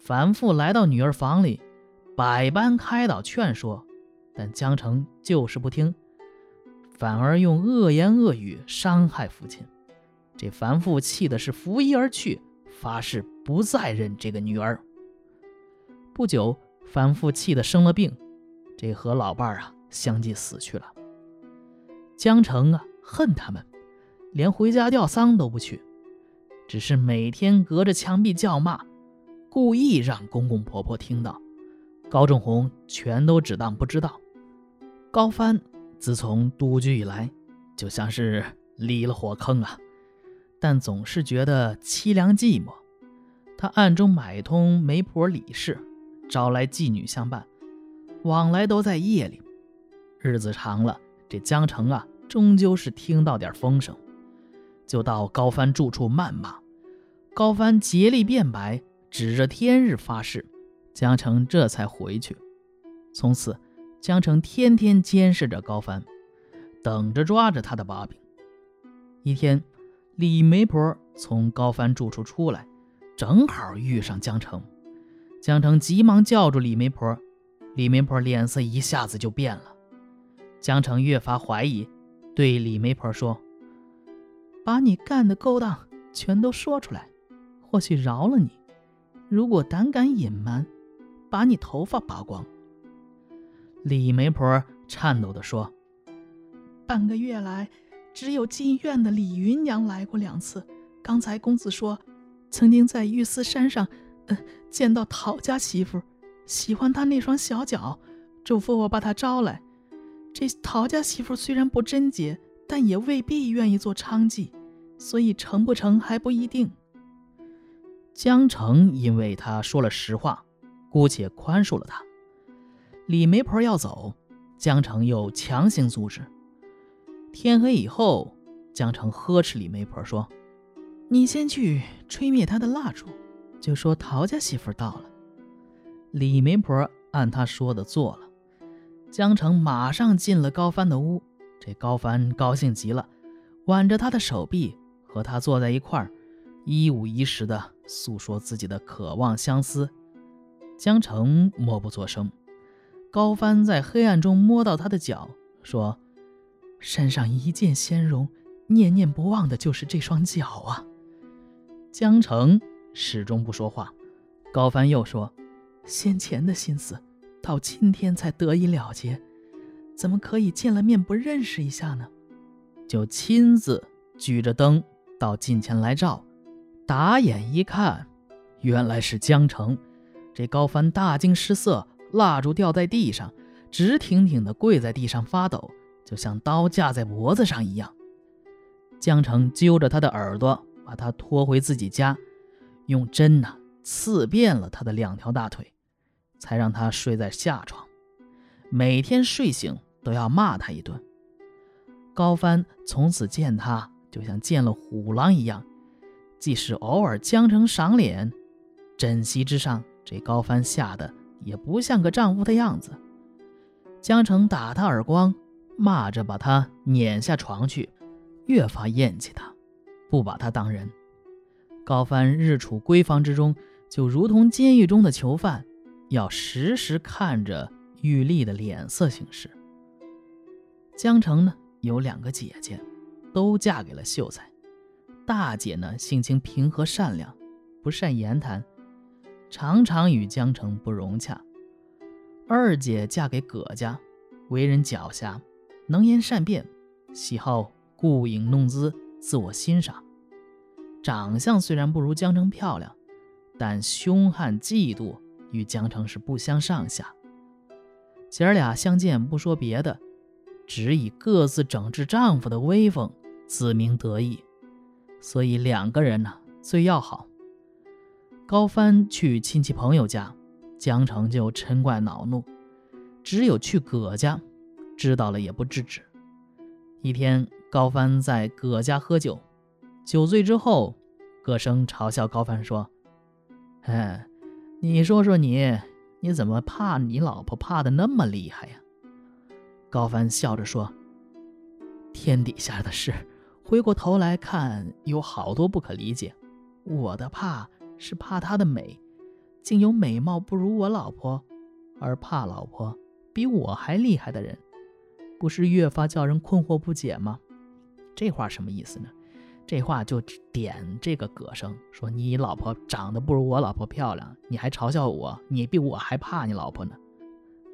反复来到女儿房里，百般开导劝说，但江澄就是不听，反而用恶言恶语伤害父亲。这凡父气的是拂衣而去，发誓不再认这个女儿。不久，樊父气得生了病，这和老伴儿啊相继死去了。江澄啊恨他们，连回家吊丧都不去，只是每天隔着墙壁叫骂。故意让公公婆婆听到，高正红全都只当不知道。高帆自从独居以来，就像是离了火坑啊，但总是觉得凄凉寂寞。他暗中买通媒婆李氏，招来妓女相伴，往来都在夜里。日子长了，这江城啊，终究是听到点风声，就到高帆住处谩骂。高帆竭力辩白。指着天日发誓，江城这才回去。从此，江城天天监视着高帆，等着抓着他的把柄。一天，李媒婆从高帆住处出来，正好遇上江城。江城急忙叫住李媒婆，李媒婆脸色一下子就变了。江城越发怀疑，对李媒婆说：“把你干的勾当全都说出来，或许饶了你。”如果胆敢隐瞒，把你头发拔光。李媒婆颤抖地说：“半个月来，只有进院的李云娘来过两次。刚才公子说，曾经在玉丝山上，呃，见到陶家媳妇，喜欢她那双小脚，嘱咐我把她招来。这陶家媳妇虽然不贞洁，但也未必愿意做娼妓，所以成不成还不一定。”江城因为他说了实话，姑且宽恕了他。李媒婆要走，江城又强行阻止。天黑以后，江城呵斥李媒婆说：“你先去吹灭他的蜡烛，就说陶家媳妇到了。”李媒婆按他说的做了。江城马上进了高帆的屋，这高帆高兴极了，挽着他的手臂，和他坐在一块儿。一五一十地诉说自己的渴望相思，江城默不作声。高帆在黑暗中摸到他的脚，说：“身上一见仙容，念念不忘的就是这双脚啊。”江城始终不说话。高帆又说：“先前的心思，到今天才得以了结，怎么可以见了面不认识一下呢？”就亲自举着灯到近前来照。打眼一看，原来是江城。这高帆大惊失色，蜡烛掉在地上，直挺挺地跪在地上发抖，就像刀架在脖子上一样。江城揪着他的耳朵，把他拖回自己家，用针呐刺遍了他的两条大腿，才让他睡在下床。每天睡醒都要骂他一顿。高帆从此见他，就像见了虎狼一样。即使偶尔江城赏脸，枕席之上，这高帆吓得也不像个丈夫的样子。江城打他耳光，骂着把他撵下床去，越发厌弃他，不把他当人。高帆日处闺房之中，就如同监狱中的囚犯，要时时看着玉丽的脸色行事。江城呢，有两个姐姐，都嫁给了秀才。大姐呢，性情平和善良，不善言谈，常常与江城不融洽。二姐嫁给葛家，为人狡黠，能言善辩，喜好顾影弄姿，自我欣赏。长相虽然不如江城漂亮，但凶悍嫉妒与江城是不相上下。姐儿俩相见不说别的，只以各自整治丈夫的威风自鸣得意。所以两个人呢最要好。高帆去亲戚朋友家，江城就嗔怪恼怒；只有去葛家，知道了也不制止。一天，高帆在葛家喝酒，酒醉之后，葛生嘲笑高帆说：“哎，你说说你，你怎么怕你老婆怕的那么厉害呀？”高帆笑着说：“天底下的事。”回过头来看，有好多不可理解。我的怕是怕她的美，竟有美貌不如我老婆，而怕老婆比我还厉害的人，不是越发叫人困惑不解吗？这话什么意思呢？这话就点这个葛生，说你老婆长得不如我老婆漂亮，你还嘲笑我，你比我还怕你老婆呢。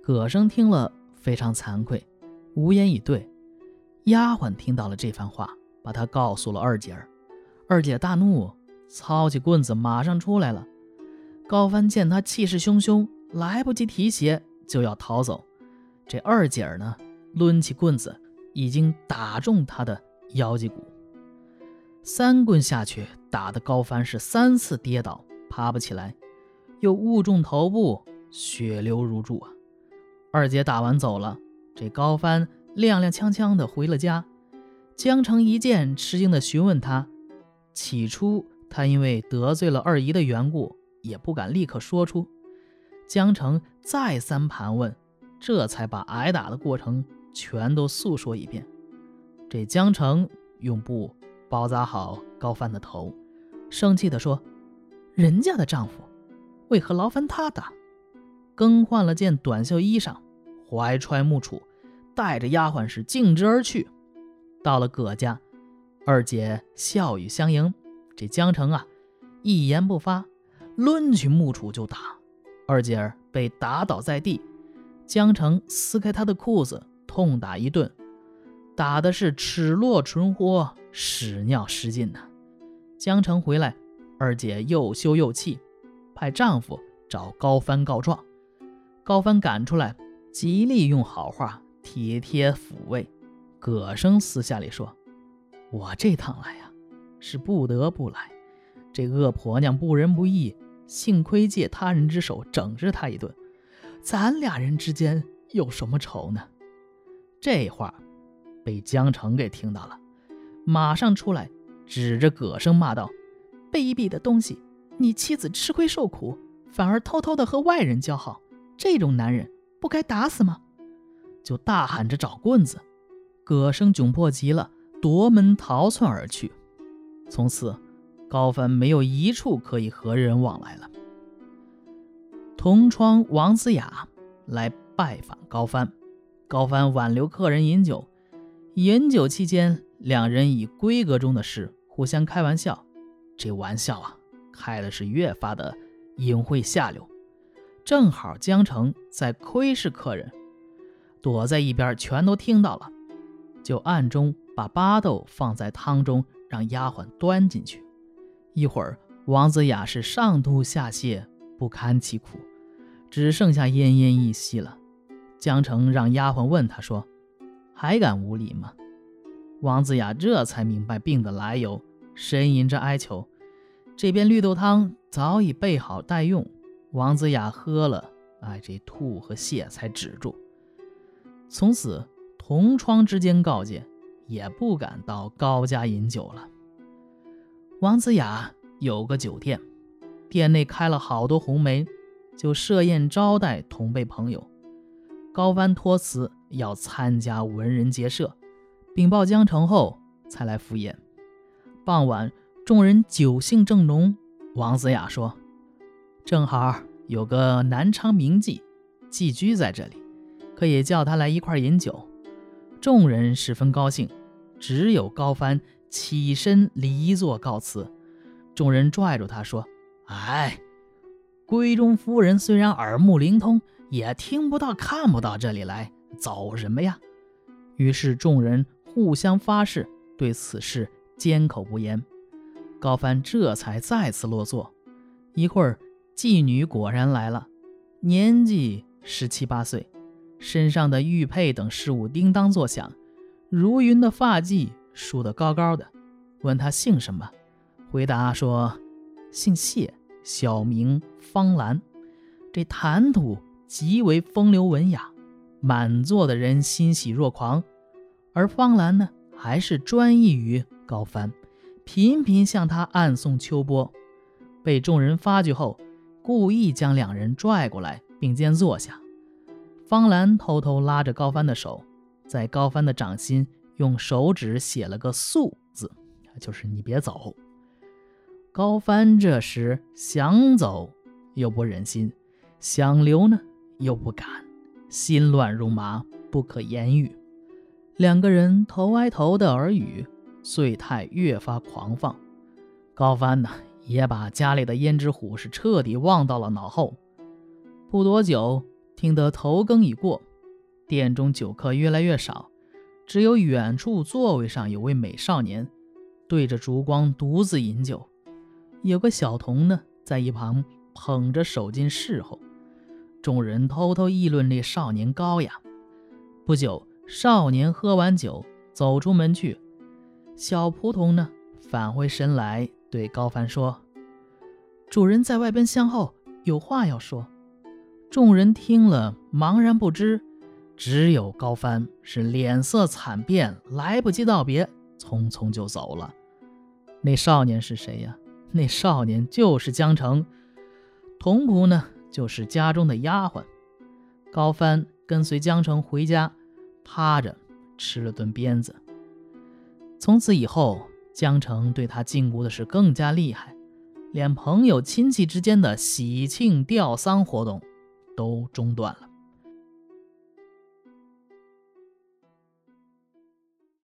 葛生听了非常惭愧，无言以对。丫鬟听到了这番话，把他告诉了二姐儿。二姐大怒，操起棍子马上出来了。高帆见他气势汹汹，来不及提鞋就要逃走。这二姐儿呢，抡起棍子，已经打中他的腰脊骨。三棍下去，打的高帆是三次跌倒，爬不起来，又误中头部，血流如注啊！二姐打完走了，这高帆踉踉跄跄的回了家。江城一见，吃惊的询问他。起初他因为得罪了二姨的缘故，也不敢立刻说出。江城再三盘问，这才把挨打的过程全都诉说一遍。这江城用布。包扎好高帆的头，生气地说：“人家的丈夫为何劳烦他打？”更换了件短袖衣裳，怀揣木杵，带着丫鬟是径直而去。到了葛家，二姐笑语相迎。这江城啊，一言不发，抡起木杵就打。二姐儿被打倒在地，江城撕开她的裤子，痛打一顿，打的是齿落唇豁。屎尿失禁呐！江城回来，二姐又羞又气，派丈夫找高帆告状。高帆赶出来，极力用好话体贴抚慰。葛生私下里说：“我这趟来呀，是不得不来。这恶婆娘不仁不义，幸亏借他人之手整治她一顿。咱俩人之间有什么仇呢？”这话被江城给听到了。马上出来，指着葛生骂道：“卑鄙的东西！你妻子吃亏受苦，反而偷偷的和外人交好，这种男人不该打死吗？”就大喊着找棍子。葛生窘迫极了，夺门逃窜而去。从此，高帆没有一处可以和人往来了。同窗王子雅来拜访高帆，高帆挽留客人饮酒，饮酒期间。两人以闺阁中的事互相开玩笑，这玩笑啊，开的是越发的隐晦下流。正好江城在窥视客人，躲在一边，全都听到了，就暗中把巴豆放在汤中，让丫鬟端进去。一会儿，王子雅是上吐下泻，不堪其苦，只剩下奄奄一息了。江澄让丫鬟问他说：“还敢无礼吗？”王子雅这才明白病的来由，呻吟着哀求。这边绿豆汤早已备好待用，王子雅喝了，哎，这吐和泻才止住。从此同窗之间告诫，也不敢到高家饮酒了。王子雅有个酒店，店内开了好多红梅，就设宴招待同辈朋友。高帆托辞要参加文人结社。禀报江城后，才来赴宴。傍晚，众人酒兴正浓。王子雅说：“正好有个南昌名妓寄居在这里，可以叫他来一块饮酒。”众人十分高兴，只有高帆起身离座告辞。众人拽住他说：“哎，闺中夫人虽然耳目灵通，也听不到、看不到这里来，走什么呀？”于是众人。互相发誓对此事缄口不言，高帆这才再次落座。一会儿，妓女果然来了，年纪十七八岁，身上的玉佩等饰物叮当作响，如云的发髻梳得高高的。问他姓什么，回答说姓谢，小名方兰。这谈吐极为风流文雅，满座的人欣喜若狂。而方兰呢，还是专一于高帆，频频向他暗送秋波。被众人发觉后，故意将两人拽过来并肩坐下。方兰偷偷拉着高帆的手，在高帆的掌心用手指写了个“速”字，就是你别走。高帆这时想走又不忍心；想留呢，又不敢，心乱如麻，不可言喻。两个人头挨头的耳语，遂态越发狂放。高帆呢，也把家里的胭脂虎是彻底忘到了脑后。不多久，听得头更已过，店中酒客越来越少，只有远处座位上有位美少年，对着烛光独自饮酒。有个小童呢，在一旁捧着手巾侍候。众人偷偷议论这少年高雅。不久，少年喝完酒，走出门去。小仆童呢，返回神来，对高凡说：“主人在外边相候，有话要说。”众人听了，茫然不知，只有高帆是脸色惨变，来不及道别，匆匆就走了。那少年是谁呀？那少年就是江城，童仆呢，就是家中的丫鬟。高帆跟随江城回家，趴着吃了顿鞭子。从此以后，江城对他禁锢的是更加厉害，连朋友亲戚之间的喜庆吊丧活动都中断了。